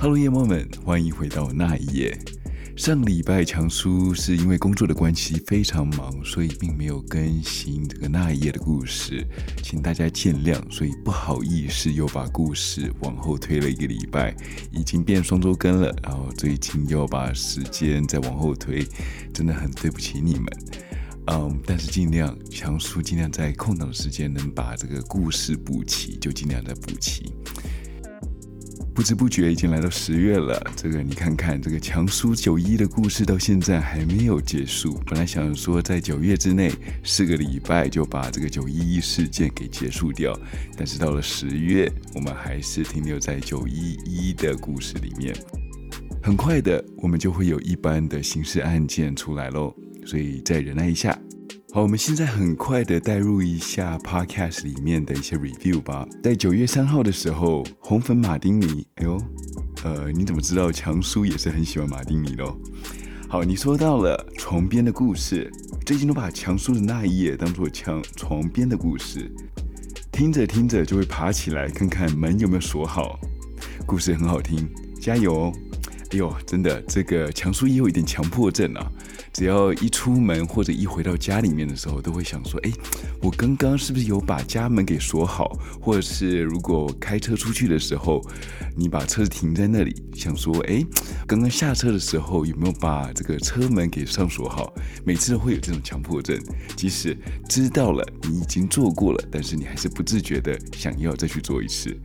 Hello，夜猫们，欢迎回到那一夜。上礼拜强叔是因为工作的关系非常忙，所以并没有更新这个那一夜的故事，请大家见谅。所以不好意思，又把故事往后推了一个礼拜，已经变双周更了。然后最近又把时间再往后推，真的很对不起你们。嗯，但是尽量强叔尽量在空档时间能把这个故事补齐，就尽量再补齐。不知不觉已经来到十月了，这个你看看，这个强叔九一的故事到现在还没有结束。本来想说在九月之内四个礼拜就把这个九一一事件给结束掉，但是到了十月，我们还是停留在九一一的故事里面。很快的，我们就会有一般的刑事案件出来喽，所以再忍耐一下。好，我们现在很快的带入一下 Podcast 里面的一些 review 吧。在九月三号的时候，红粉马丁尼，哎呦，呃，你怎么知道强叔也是很喜欢马丁尼的？好，你说到了床边的故事，最近都把强叔的那一页当做墙床边的故事，听着听着就会爬起来看看门有没有锁好。故事很好听，加油哦！哎呦，真的，这个强叔也有一点强迫症啊。只要一出门或者一回到家里面的时候，都会想说：哎，我刚刚是不是有把家门给锁好？或者是如果开车出去的时候，你把车子停在那里，想说：哎，刚刚下车的时候有没有把这个车门给上锁好？每次都会有这种强迫症，即使知道了你已经做过了，但是你还是不自觉的想要再去做一次。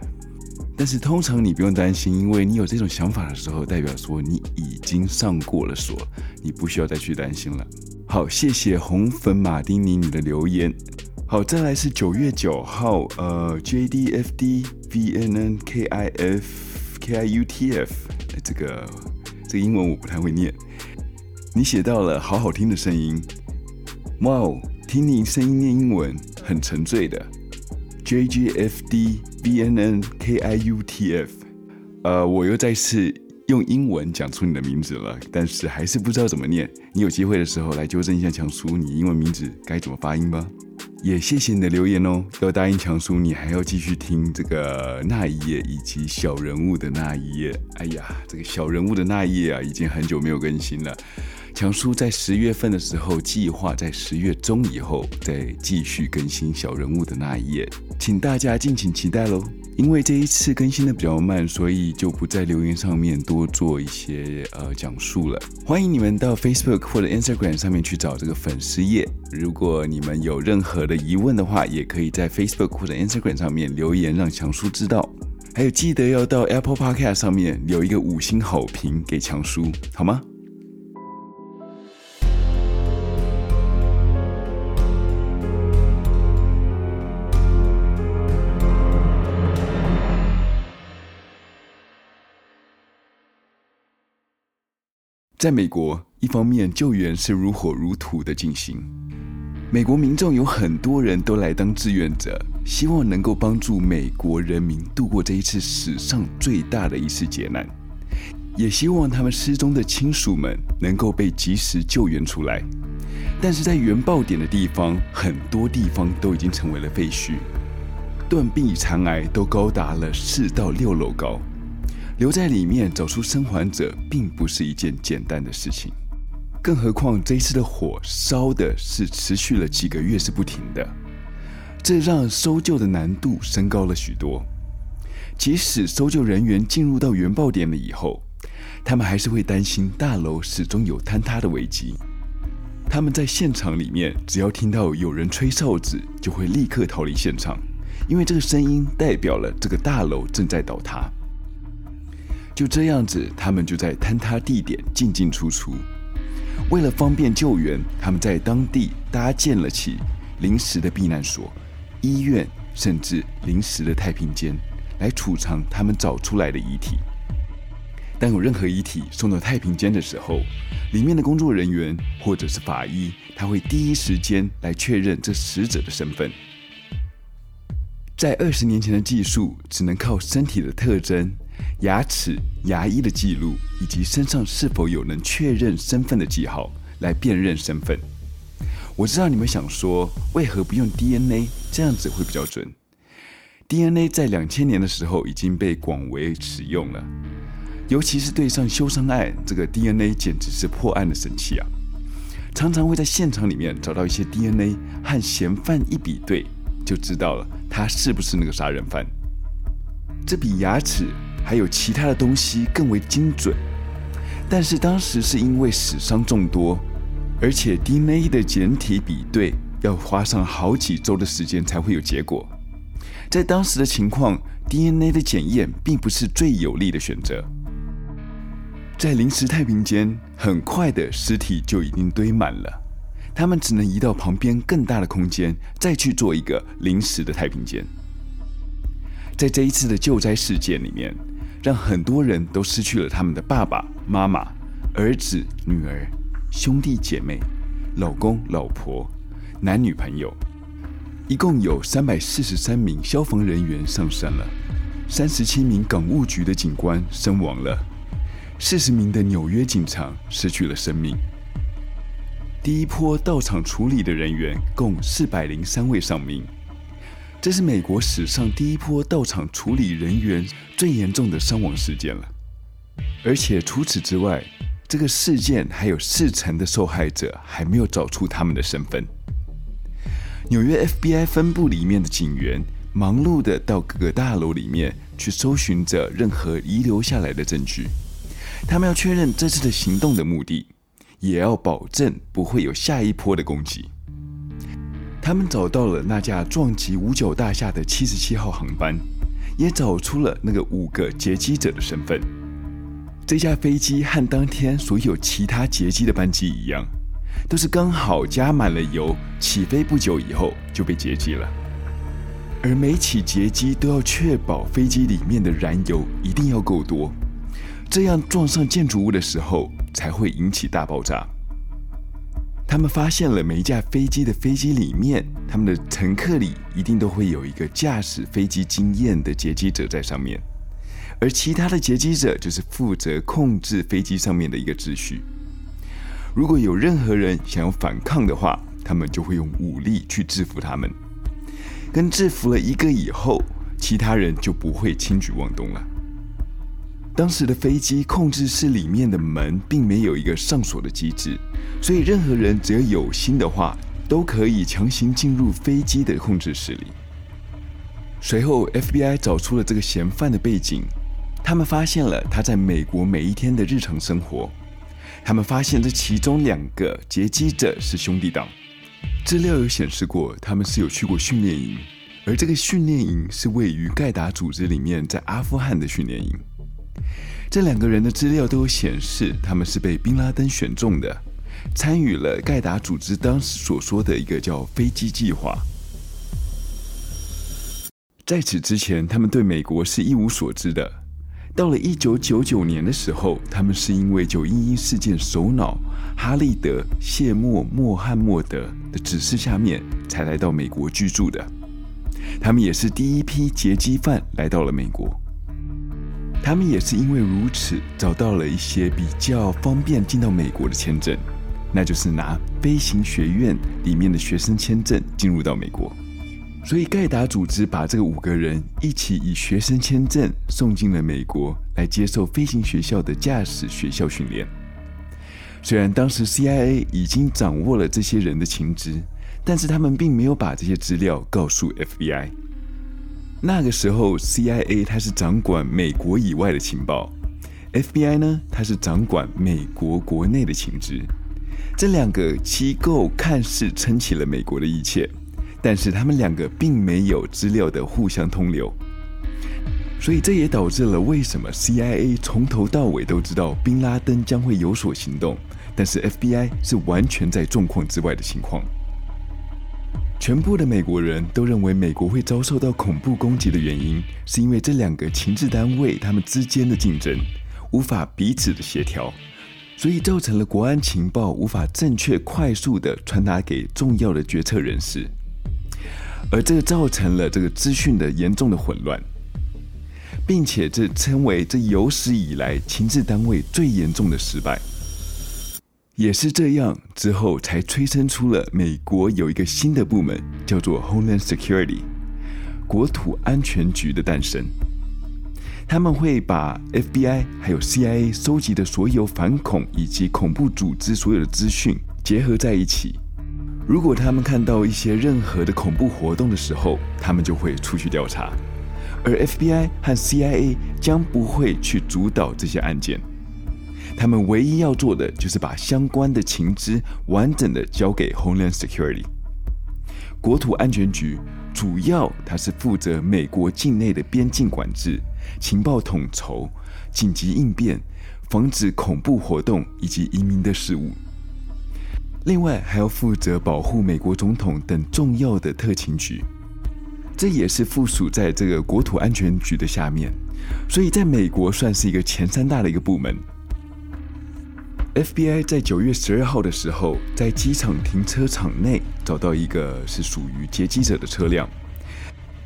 但是通常你不用担心，因为你有这种想法的时候，代表说你已经上过了锁，你不需要再去担心了。好，谢谢红粉马丁尼你的留言。好，再来是九月九号，呃，J D F D V N N K I F K I U T F，这个这个英文我不太会念。你写到了好好听的声音，哇哦，听你声音念英文很沉醉的。J G F D B N N K I U T F，呃，我又再次用英文讲出你的名字了，但是还是不知道怎么念。你有机会的时候来纠正一下强叔，你英文名字该怎么发音吧。也谢谢你的留言哦，要答应强叔，你还要继续听这个那一页以及小人物的那一页。哎呀，这个小人物的那一页啊，已经很久没有更新了。强叔在十月份的时候，计划在十月中以后再继续更新小人物的那一页，请大家敬请期待喽。因为这一次更新的比较慢，所以就不在留言上面多做一些呃讲述了。欢迎你们到 Facebook 或者 Instagram 上面去找这个粉丝页。如果你们有任何的疑问的话，也可以在 Facebook 或者 Instagram 上面留言，让强叔知道。还有记得要到 Apple Podcast 上面留一个五星好评给强叔，好吗？在美国，一方面救援是如火如荼的进行，美国民众有很多人都来当志愿者，希望能够帮助美国人民度过这一次史上最大的一次劫难，也希望他们失踪的亲属们能够被及时救援出来。但是在原爆点的地方，很多地方都已经成为了废墟，断壁残骸都高达了四到六楼高。留在里面找出生还者，并不是一件简单的事情，更何况这一次的火烧的是持续了几个月是不停的，这让搜救的难度升高了许多。即使搜救人员进入到原爆点了以后，他们还是会担心大楼始终有坍塌的危机。他们在现场里面，只要听到有人吹哨子，就会立刻逃离现场，因为这个声音代表了这个大楼正在倒塌。就这样子，他们就在坍塌地点进进出出。为了方便救援，他们在当地搭建了起临时的避难所、医院，甚至临时的太平间，来储藏他们找出来的遗体。当有任何遗体送到太平间的时候，里面的工作人员或者是法医，他会第一时间来确认这死者的身份。在二十年前的技术，只能靠身体的特征。牙齿、牙医的记录，以及身上是否有能确认身份的记号来辨认身份。我知道你们想说，为何不用 DNA？这样子会比较准。DNA 在两千年的时候已经被广为使用了。尤其是对上修伤案，这个 DNA 简直是破案的神器啊！常常会在现场里面找到一些 DNA，和嫌犯一比对，就知道了他是不是那个杀人犯。这比牙齿还有其他的东西更为精准。但是当时是因为死伤众多，而且 DNA 的简体比对要花上好几周的时间才会有结果。在当时的情况，DNA 的检验并不是最有利的选择。在临时太平间，很快的尸体就已经堆满了，他们只能移到旁边更大的空间，再去做一个临时的太平间。在这一次的救灾事件里面，让很多人都失去了他们的爸爸妈妈、儿子、女儿、兄弟姐妹、老公、老婆、男女朋友，一共有三百四十三名消防人员丧生了，三十七名港务局的警官身亡了。四十名的纽约警察失去了生命。第一波到场处理的人员共四百零三位丧命，这是美国史上第一波到场处理人员最严重的伤亡事件了。而且除此之外，这个事件还有四成的受害者还没有找出他们的身份。纽约 FBI 分部里面的警员忙碌地到各个大楼里面去搜寻着任何遗留下来的证据。他们要确认这次的行动的目的，也要保证不会有下一波的攻击。他们找到了那架撞击五角大厦的七十七号航班，也找出了那个五个劫机者的身份。这架飞机和当天所有其他劫机的班机一样，都是刚好加满了油，起飞不久以后就被劫机了。而每起劫机都要确保飞机里面的燃油一定要够多。这样撞上建筑物的时候才会引起大爆炸。他们发现了每一架飞机的飞机里面，他们的乘客里一定都会有一个驾驶飞机经验的劫机者在上面，而其他的劫机者就是负责控制飞机上面的一个秩序。如果有任何人想要反抗的话，他们就会用武力去制服他们。跟制服了一个以后，其他人就不会轻举妄动了。当时的飞机控制室里面的门并没有一个上锁的机制，所以任何人只要有心的话，都可以强行进入飞机的控制室里。随后，FBI 找出了这个嫌犯的背景，他们发现了他在美国每一天的日常生活。他们发现这其中两个劫机者是兄弟党，资料有显示过他们是有去过训练营，而这个训练营是位于盖达组织里面在阿富汗的训练营。这两个人的资料都有显示，他们是被宾拉登选中的，参与了盖达组织当时所说的一个叫“飞机计划”。在此之前，他们对美国是一无所知的。到了一九九九年的时候，他们是因为九一一事件首脑哈利德·谢默·穆罕默德的指示下面，才来到美国居住的。他们也是第一批劫机犯来到了美国。他们也是因为如此，找到了一些比较方便进到美国的签证，那就是拿飞行学院里面的学生签证进入到美国。所以盖达组织把这个五个人一起以学生签证送进了美国，来接受飞行学校的驾驶学校训练。虽然当时 CIA 已经掌握了这些人的情资，但是他们并没有把这些资料告诉 FBI。那个时候，CIA 它是掌管美国以外的情报，FBI 呢，它是掌管美国国内的情资。这两个机构看似撑起了美国的一切，但是他们两个并没有资料的互相通流。所以这也导致了为什么 CIA 从头到尾都知道宾拉登将会有所行动，但是 FBI 是完全在状况之外的情况。全部的美国人都认为美国会遭受到恐怖攻击的原因，是因为这两个情治单位他们之间的竞争无法彼此的协调，所以造成了国安情报无法正确快速的传达给重要的决策人士，而这造成了这个资讯的严重的混乱，并且这称为这有史以来情治单位最严重的失败。也是这样，之后才催生出了美国有一个新的部门，叫做 Homeland Security，国土安全局的诞生。他们会把 FBI 还有 CIA 收集的所有反恐以及恐怖组织所有的资讯结合在一起。如果他们看到一些任何的恐怖活动的时候，他们就会出去调查，而 FBI 和 CIA 将不会去主导这些案件。他们唯一要做的就是把相关的情资完整的交给 Homeland Security 国土安全局，主要它是负责美国境内的边境管制、情报统筹、紧急应变、防止恐怖活动以及移民的事务。另外还要负责保护美国总统等重要的特勤局，这也是附属在这个国土安全局的下面，所以在美国算是一个前三大的一个部门。FBI 在九月十二号的时候，在机场停车场内找到一个是属于劫机者的车辆。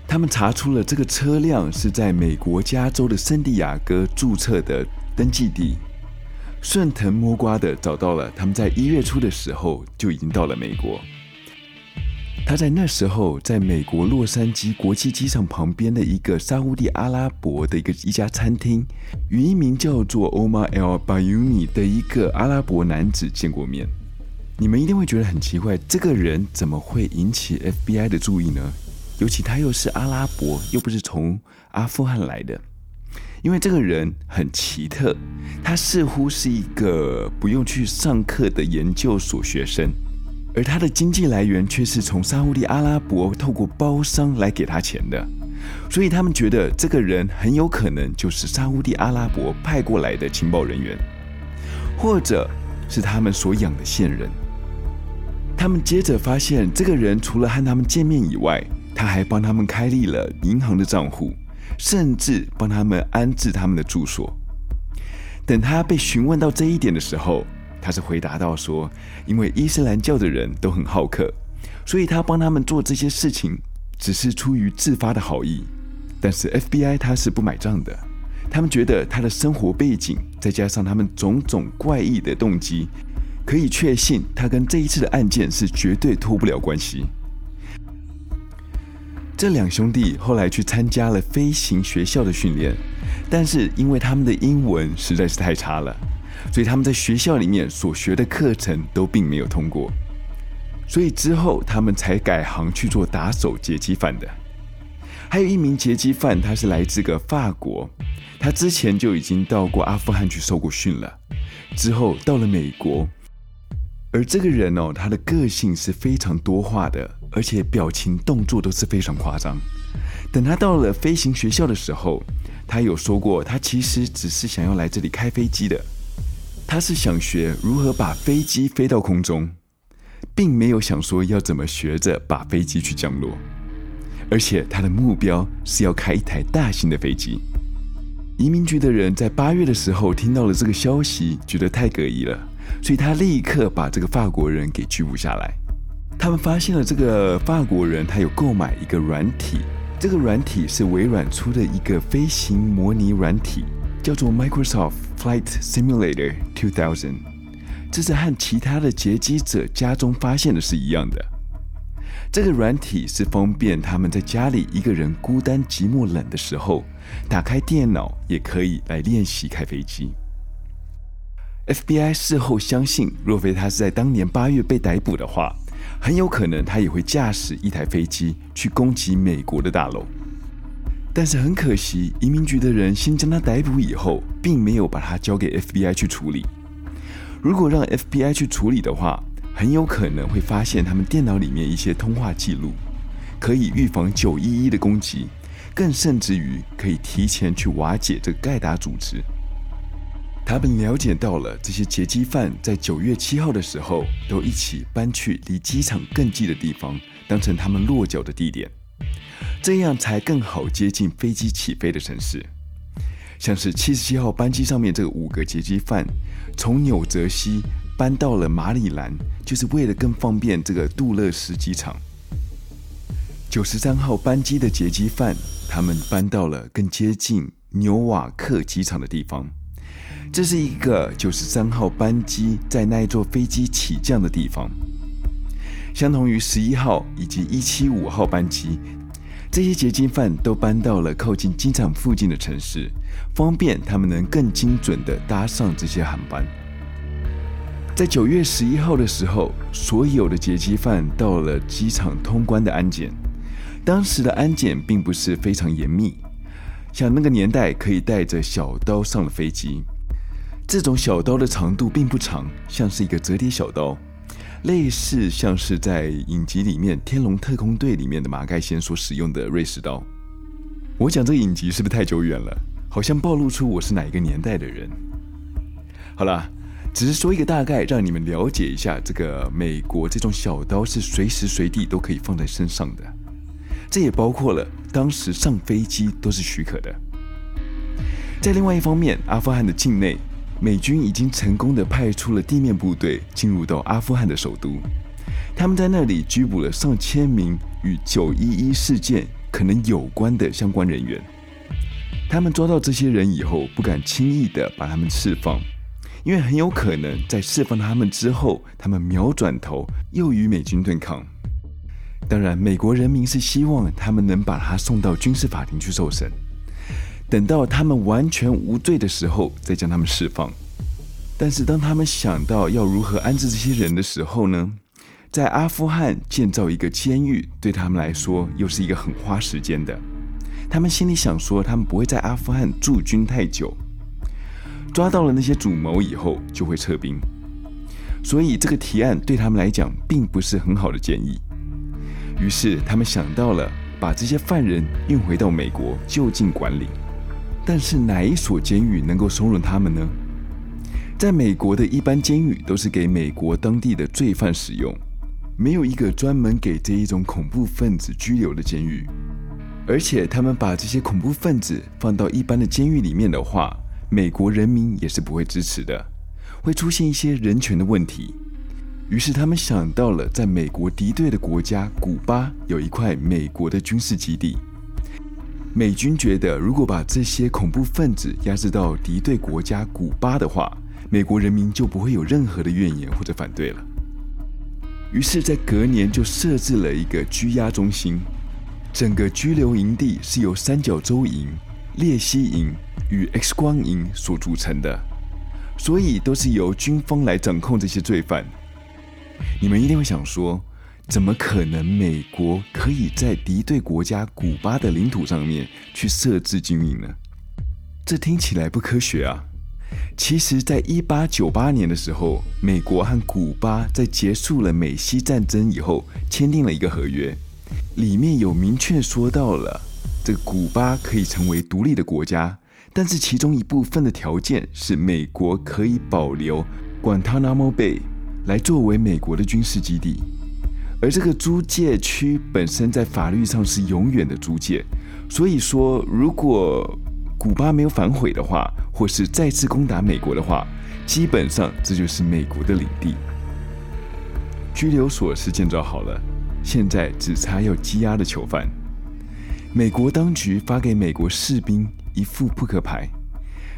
他们查出了这个车辆是在美国加州的圣地亚哥注册的登记地，顺藤摸瓜的找到了他们在一月初的时候就已经到了美国。他在那时候，在美国洛杉矶国际机场旁边的一个沙乌地阿拉伯的一个一家餐厅，与一名叫做 Omar El Bayoumi 的一个阿拉伯男子见过面。你们一定会觉得很奇怪，这个人怎么会引起 FBI 的注意呢？尤其他又是阿拉伯，又不是从阿富汗来的。因为这个人很奇特，他似乎是一个不用去上课的研究所学生。而他的经济来源却是从沙乌地阿拉伯透过包商来给他钱的，所以他们觉得这个人很有可能就是沙乌地阿拉伯派过来的情报人员，或者是他们所养的线人。他们接着发现，这个人除了和他们见面以外，他还帮他们开立了银行的账户，甚至帮他们安置他们的住所。等他被询问到这一点的时候，他是回答到说，因为伊斯兰教的人都很好客，所以他帮他们做这些事情只是出于自发的好意。但是 FBI 他是不买账的，他们觉得他的生活背景再加上他们种种怪异的动机，可以确信他跟这一次的案件是绝对脱不了关系。这两兄弟后来去参加了飞行学校的训练，但是因为他们的英文实在是太差了。所以他们在学校里面所学的课程都并没有通过，所以之后他们才改行去做打手劫机犯的。还有一名劫机犯，他是来自个法国，他之前就已经到过阿富汗去受过训了，之后到了美国。而这个人哦，他的个性是非常多话的，而且表情动作都是非常夸张。等他到了飞行学校的时候，他有说过，他其实只是想要来这里开飞机的。他是想学如何把飞机飞到空中，并没有想说要怎么学着把飞机去降落，而且他的目标是要开一台大型的飞机。移民局的人在八月的时候听到了这个消息，觉得太可疑了，所以他立刻把这个法国人给拘捕下来。他们发现了这个法国人，他有购买一个软体，这个软体是微软出的一个飞行模拟软体。叫做 Microsoft Flight Simulator 2000，这是和其他的劫机者家中发现的是一样的。这个软体是方便他们在家里一个人孤单寂寞冷的时候，打开电脑也可以来练习开飞机。FBI 事后相信，若非他是在当年八月被逮捕的话，很有可能他也会驾驶一台飞机去攻击美国的大楼。但是很可惜，移民局的人先将他逮捕以后，并没有把他交给 FBI 去处理。如果让 FBI 去处理的话，很有可能会发现他们电脑里面一些通话记录，可以预防九一一的攻击，更甚至于可以提前去瓦解这个盖达组织。他们了解到了这些劫机犯在九月七号的时候，都一起搬去离机场更近的地方，当成他们落脚的地点。这样才更好接近飞机起飞的城市。像是七十七号班机上面这个五个劫机犯，从纽泽西搬到了马里兰，就是为了更方便这个杜勒斯机场。九十三号班机的劫机犯，他们搬到了更接近纽瓦克机场的地方。这是一个九十三号班机在那一座飞机起降的地方，相同于十一号以及一七五号班机。这些劫机犯都搬到了靠近机场附近的城市，方便他们能更精准地搭上这些航班。在九月十一号的时候，所有的劫机犯到了机场通关的安检。当时的安检并不是非常严密，像那个年代可以带着小刀上了飞机。这种小刀的长度并不长，像是一个折叠小刀。类似像是在影集里面《天龙特工队》里面的马盖先所使用的瑞士刀。我讲这个影集是不是太久远了？好像暴露出我是哪一个年代的人。好了，只是说一个大概，让你们了解一下，这个美国这种小刀是随时随地都可以放在身上的。这也包括了当时上飞机都是许可的。在另外一方面，阿富汗的境内。美军已经成功的派出了地面部队进入到阿富汗的首都，他们在那里拘捕了上千名与九一一事件可能有关的相关人员。他们抓到这些人以后，不敢轻易的把他们释放，因为很有可能在释放他们之后，他们秒转头又与美军对抗。当然，美国人民是希望他们能把他送到军事法庭去受审。等到他们完全无罪的时候，再将他们释放。但是当他们想到要如何安置这些人的时候呢？在阿富汗建造一个监狱，对他们来说又是一个很花时间的。他们心里想说，他们不会在阿富汗驻军太久，抓到了那些主谋以后就会撤兵。所以这个提案对他们来讲并不是很好的建议。于是他们想到了把这些犯人运回到美国就近管理。但是哪一所监狱能够收容他们呢？在美国的一般监狱都是给美国当地的罪犯使用，没有一个专门给这一种恐怖分子拘留的监狱。而且他们把这些恐怖分子放到一般的监狱里面的话，美国人民也是不会支持的，会出现一些人权的问题。于是他们想到了，在美国敌对的国家古巴有一块美国的军事基地。美军觉得，如果把这些恐怖分子压制到敌对国家古巴的话，美国人民就不会有任何的怨言或者反对了。于是，在隔年就设置了一个拘押中心，整个拘留营地是由三角洲营、列西营与 X 光营所组成的，所以都是由军方来掌控这些罪犯。你们一定会想说，怎么可能？美国可以在敌对国家古巴的领土上面去设置军营呢？这听起来不科学啊！其实，在一八九八年的时候，美国和古巴在结束了美西战争以后，签订了一个合约，里面有明确说到了这古巴可以成为独立的国家，但是其中一部分的条件是美国可以保留 Guantanamo Bay 来作为美国的军事基地。而这个租界区本身在法律上是永远的租界，所以说，如果古巴没有反悔的话，或是再次攻打美国的话，基本上这就是美国的领地。拘留所是建造好了，现在只差要羁押的囚犯。美国当局发给美国士兵一副扑克牌，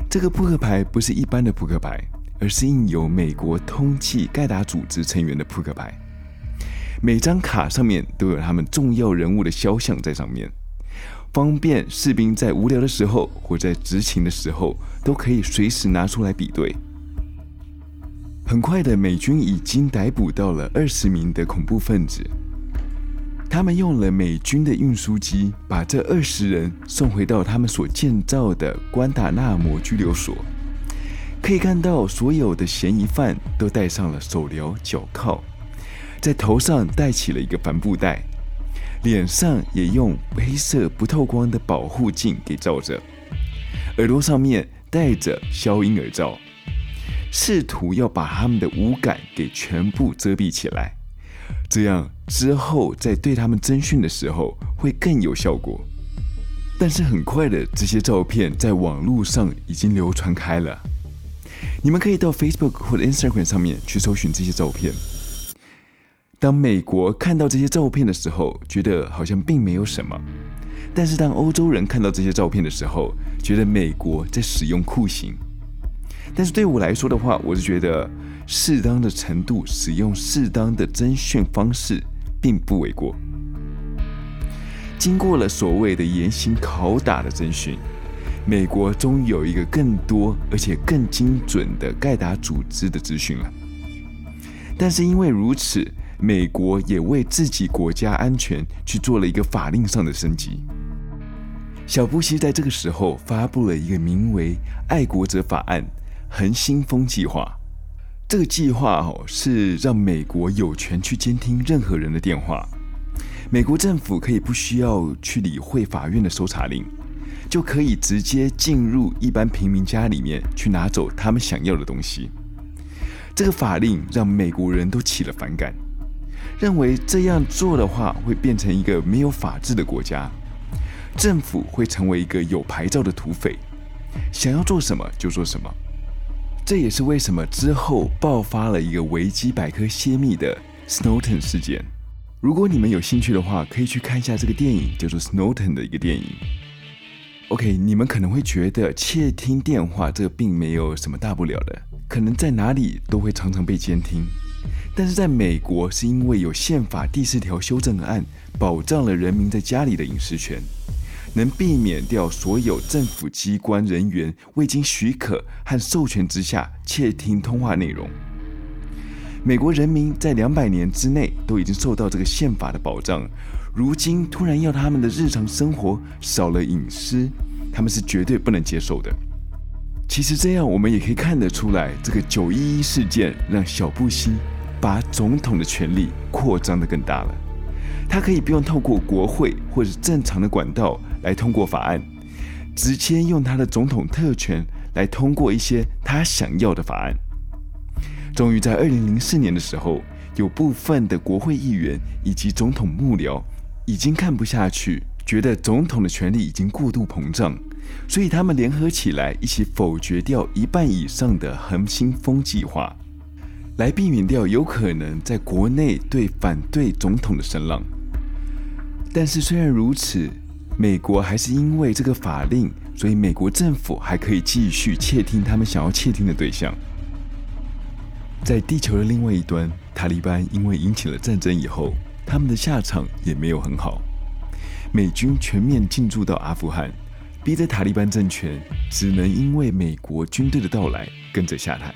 这个扑克牌不是一般的扑克牌，而是印有美国通缉盖达组织成员的扑克牌。每张卡上面都有他们重要人物的肖像在上面，方便士兵在无聊的时候或在执勤的时候都可以随时拿出来比对。很快的，美军已经逮捕到了二十名的恐怖分子，他们用了美军的运输机把这二十人送回到他们所建造的关达纳摩拘留所。可以看到，所有的嫌疑犯都戴上了手镣脚铐。在头上戴起了一个帆布袋，脸上也用黑色不透光的保护镜给罩着，耳朵上面戴着消音耳罩，试图要把他们的五感给全部遮蔽起来，这样之后在对他们侦讯的时候会更有效果。但是很快的，这些照片在网络上已经流传开了，你们可以到 Facebook 或者 Instagram 上面去搜寻这些照片。当美国看到这些照片的时候，觉得好像并没有什么；但是当欧洲人看到这些照片的时候，觉得美国在使用酷刑。但是对我来说的话，我是觉得适当的程度使用适当的侦讯方式并不为过。经过了所谓的严刑拷打的侦讯，美国终于有一个更多而且更精准的盖达组织的资讯了。但是因为如此，美国也为自己国家安全去做了一个法令上的升级。小布希在这个时候发布了一个名为“爱国者法案”恒星风计划。这个计划哦，是让美国有权去监听任何人的电话。美国政府可以不需要去理会法院的搜查令，就可以直接进入一般平民家里面去拿走他们想要的东西。这个法令让美国人都起了反感，认为这样做的话会变成一个没有法治的国家，政府会成为一个有牌照的土匪，想要做什么就做什么。这也是为什么之后爆发了一个维基百科泄密的 Snowden 事件。如果你们有兴趣的话，可以去看一下这个电影，叫做 Snowden 的一个电影。OK，你们可能会觉得窃听电话这个并没有什么大不了的。可能在哪里都会常常被监听，但是在美国是因为有宪法第四条修正案保障了人民在家里的隐私权，能避免掉所有政府机关人员未经许可和授权之下窃听通话内容。美国人民在两百年之内都已经受到这个宪法的保障，如今突然要他们的日常生活少了隐私，他们是绝对不能接受的。其实这样，我们也可以看得出来，这个九一一事件让小布希把总统的权力扩张得更大了。他可以不用透过国会或者正常的管道来通过法案，直接用他的总统特权来通过一些他想要的法案。终于在二零零四年的时候，有部分的国会议员以及总统幕僚已经看不下去，觉得总统的权力已经过度膨胀。所以他们联合起来，一起否决掉一半以上的恒星风计划，来避免掉有可能在国内对反对总统的声浪。但是虽然如此，美国还是因为这个法令，所以美国政府还可以继续窃听他们想要窃听的对象。在地球的另外一端，塔利班因为引起了战争以后，他们的下场也没有很好，美军全面进驻到阿富汗。逼得塔利班政权只能因为美国军队的到来跟着下台。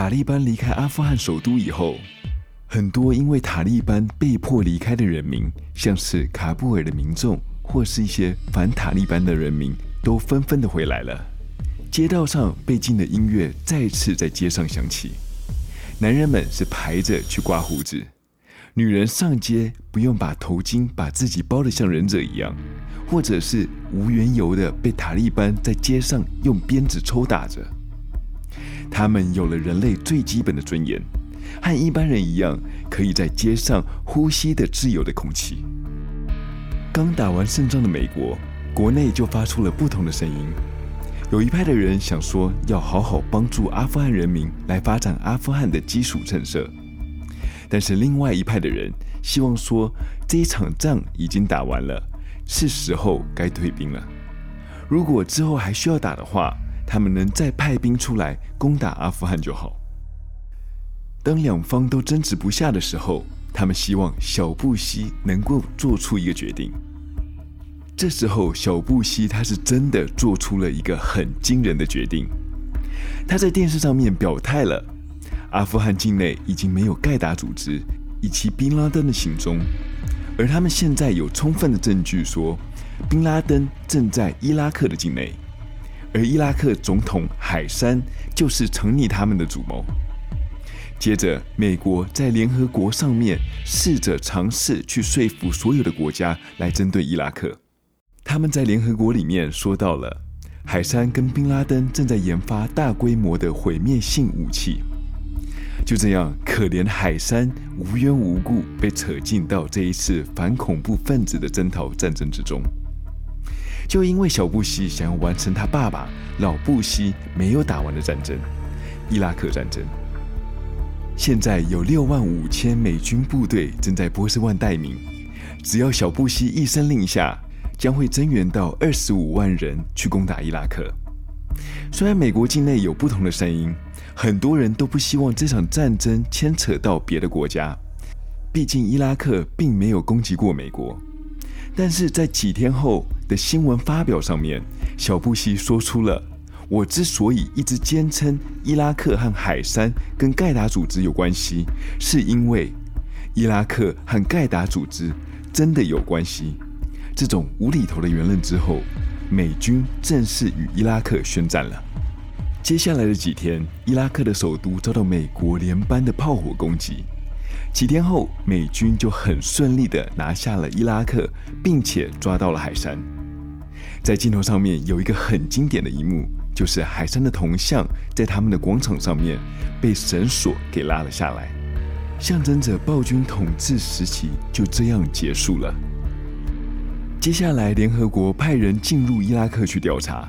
塔利班离开阿富汗首都以后，很多因为塔利班被迫离开的人民，像是喀布尔的民众或是一些反塔利班的人民，都纷纷的回来了。街道上被禁的音乐再次在街上响起，男人们是排着去刮胡子，女人上街不用把头巾把自己包得像忍者一样。或者是无缘由的被塔利班在街上用鞭子抽打着，他们有了人类最基本的尊严，和一般人一样，可以在街上呼吸的自由的空气。刚打完胜仗的美国，国内就发出了不同的声音。有一派的人想说要好好帮助阿富汗人民来发展阿富汗的基础建设，但是另外一派的人希望说这一场仗已经打完了。是时候该退兵了。如果之后还需要打的话，他们能再派兵出来攻打阿富汗就好。当两方都争执不下的时候，他们希望小布希能够做出一个决定。这时候，小布希他是真的做出了一个很惊人的决定。他在电视上面表态了，阿富汗境内已经没有盖达组织以及宾拉登的行踪。而他们现在有充分的证据说，宾拉登正在伊拉克的境内，而伊拉克总统海山就是成立他们的主谋。接着，美国在联合国上面试着尝试去说服所有的国家来针对伊拉克。他们在联合国里面说到了，海山跟宾拉登正在研发大规模的毁灭性武器。就这样，可怜海山无缘无故被扯进到这一次反恐怖分子的征讨战争之中。就因为小布希想要完成他爸爸老布希没有打完的战争——伊拉克战争。现在有六万五千美军部队正在波斯湾待命，只要小布希一声令下，将会增援到二十五万人去攻打伊拉克。虽然美国境内有不同的声音。很多人都不希望这场战争牵扯到别的国家，毕竟伊拉克并没有攻击过美国。但是在几天后的新闻发表上面，小布希说出了：“我之所以一直坚称伊拉克和海山跟盖达组织有关系，是因为伊拉克和盖达组织真的有关系。”这种无厘头的言论之后，美军正式与伊拉克宣战了。接下来的几天，伊拉克的首都遭到美国连番的炮火攻击。几天后，美军就很顺利地拿下了伊拉克，并且抓到了海山。在镜头上面有一个很经典的一幕，就是海山的铜像在他们的广场上面被绳索给拉了下来，象征着暴君统治时期就这样结束了。接下来，联合国派人进入伊拉克去调查，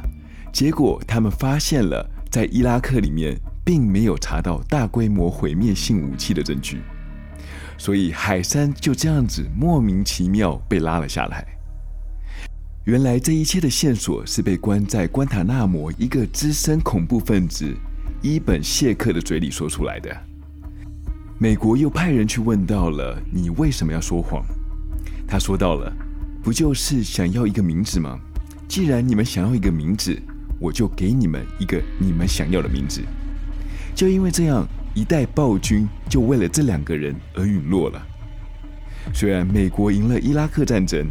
结果他们发现了。在伊拉克里面，并没有查到大规模毁灭性武器的证据，所以海山就这样子莫名其妙被拉了下来。原来这一切的线索是被关在关塔那摩一个资深恐怖分子伊本谢克的嘴里说出来的。美国又派人去问到了你为什么要说谎？他说到了，不就是想要一个名字吗？既然你们想要一个名字。我就给你们一个你们想要的名字。就因为这样，一代暴君就为了这两个人而陨落了。虽然美国赢了伊拉克战争，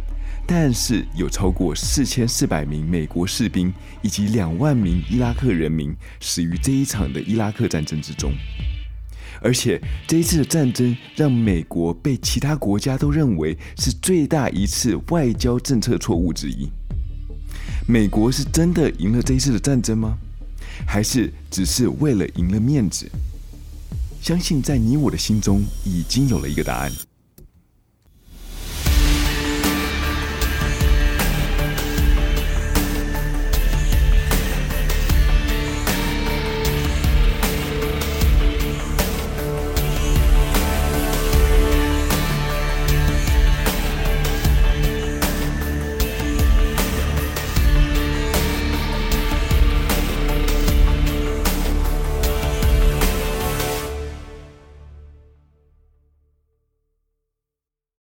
但是有超过四千四百名美国士兵以及两万名伊拉克人民死于这一场的伊拉克战争之中。而且这一次的战争让美国被其他国家都认为是最大一次外交政策错误之一。美国是真的赢了这一次的战争吗？还是只是为了赢了面子？相信在你我的心中已经有了一个答案。